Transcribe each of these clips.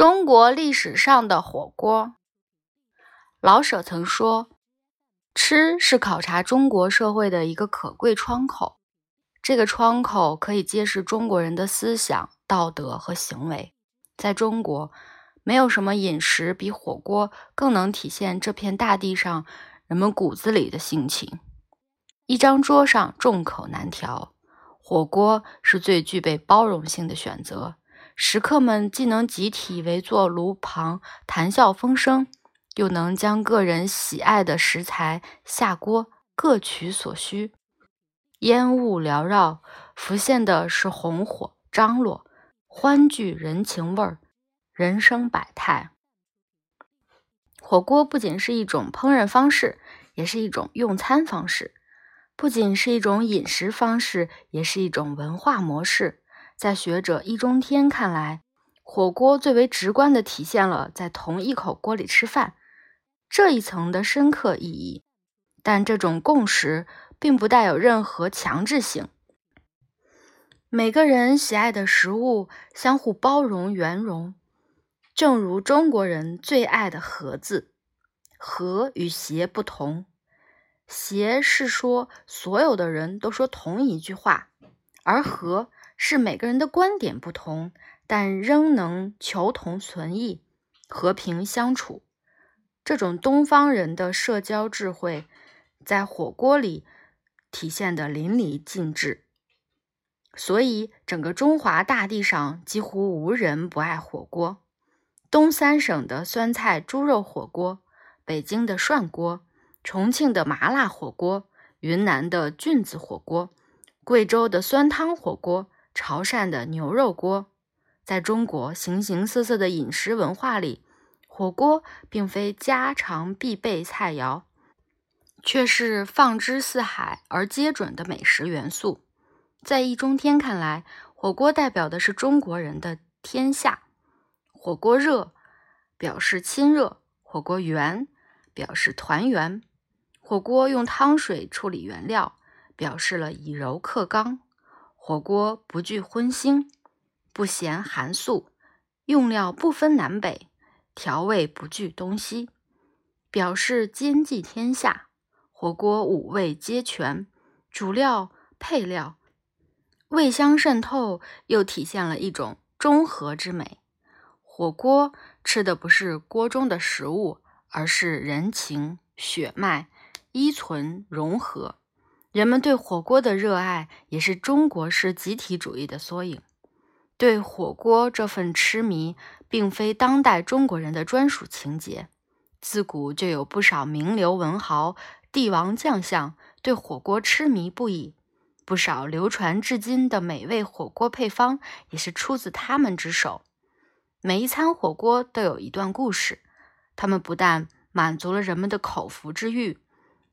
中国历史上的火锅，老舍曾说：“吃是考察中国社会的一个可贵窗口，这个窗口可以揭示中国人的思想、道德和行为。在中国，没有什么饮食比火锅更能体现这片大地上人们骨子里的性情。一张桌上众口难调，火锅是最具备包容性的选择。”食客们既能集体围坐炉旁谈笑风生，又能将个人喜爱的食材下锅，各取所需。烟雾缭绕，浮现的是红火张罗，欢聚人情味儿，人生百态。火锅不仅是一种烹饪方式，也是一种用餐方式；不仅是一种饮食方式，也是一种文化模式。在学者易中天看来，火锅最为直观地体现了在同一口锅里吃饭这一层的深刻意义。但这种共识并不带有任何强制性，每个人喜爱的食物相互包容圆融，正如中国人最爱的“和”字。和与谐不同，谐是说所有的人都说同一句话，而和。是每个人的观点不同，但仍能求同存异、和平相处。这种东方人的社交智慧，在火锅里体现得淋漓尽致。所以，整个中华大地上几乎无人不爱火锅。东三省的酸菜猪肉火锅，北京的涮锅，重庆的麻辣火锅，云南的菌子火锅，贵州的酸汤火锅。潮汕的牛肉锅，在中国形形色色的饮食文化里，火锅并非家常必备菜肴，却是放之四海而皆准的美食元素。在易中天看来，火锅代表的是中国人的天下。火锅热表示亲热，火锅圆表示团圆，火锅用汤水处理原料，表示了以柔克刚。火锅不惧荤腥，不嫌寒素，用料不分南北，调味不惧东西，表示兼济天下。火锅五味皆全，主料配料味香渗透，又体现了一种中和之美。火锅吃的不是锅中的食物，而是人情血脉依存融合。人们对火锅的热爱，也是中国式集体主义的缩影。对火锅这份痴迷，并非当代中国人的专属情节，自古就有不少名流文豪、帝王将相对火锅痴迷不已。不少流传至今的美味火锅配方，也是出自他们之手。每一餐火锅都有一段故事，他们不但满足了人们的口腹之欲。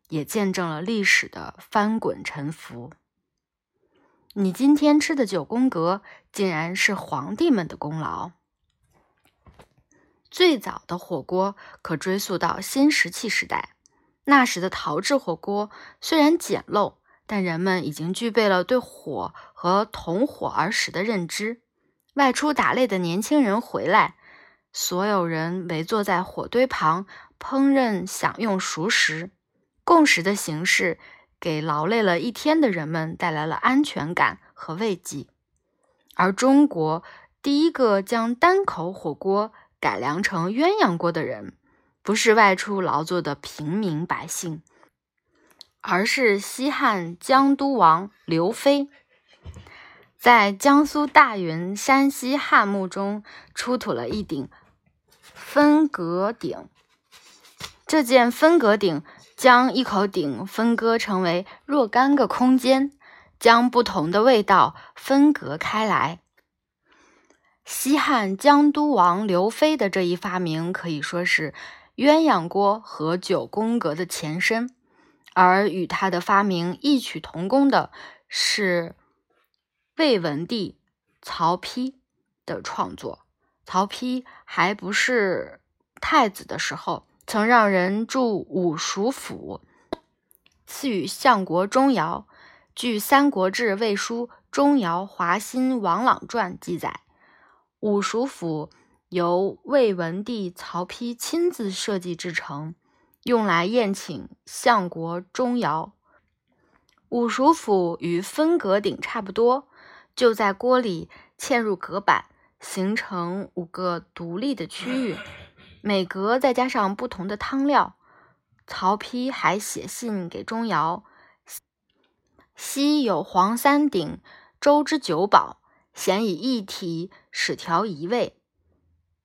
也见证了历史的翻滚沉浮。你今天吃的九宫格，竟然是皇帝们的功劳。最早的火锅可追溯到新石器时代，那时的陶制火锅虽然简陋，但人们已经具备了对火和同火而食的认知。外出打猎的年轻人回来，所有人围坐在火堆旁烹饪，享用熟食。共识的形式给劳累了一天的人们带来了安全感和慰藉，而中国第一个将单口火锅改良成鸳鸯锅的人，不是外出劳作的平民百姓，而是西汉江都王刘飞。在江苏大云山西汉墓中出土了一顶分隔鼎，这件分隔鼎。将一口鼎分割成为若干个空间，将不同的味道分隔开来。西汉江都王刘飞的这一发明可以说是鸳鸯锅和九宫格的前身，而与他的发明异曲同工的是魏文帝曹丕的创作。曹丕还不是太子的时候。曾让人筑五蜀府，赐予相国钟繇。据《三国志魏书·钟繇华歆王朗传》记载，五蜀府由魏文帝曹丕亲自设计制成，用来宴请相国钟繇。五蜀府与分隔鼎差不多，就在锅里嵌入隔板，形成五个独立的区域，每格再加上不同的汤料。曹丕还写信给钟繇：“昔有黄三鼎，周之九宝，咸以一体，始调一味。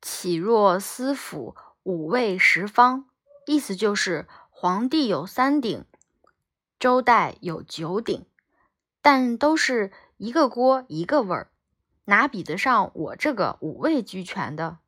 岂若司府五味十方？”意思就是皇帝有三鼎。周代有九鼎，但都是一个锅一个味儿，哪比得上我这个五味俱全的？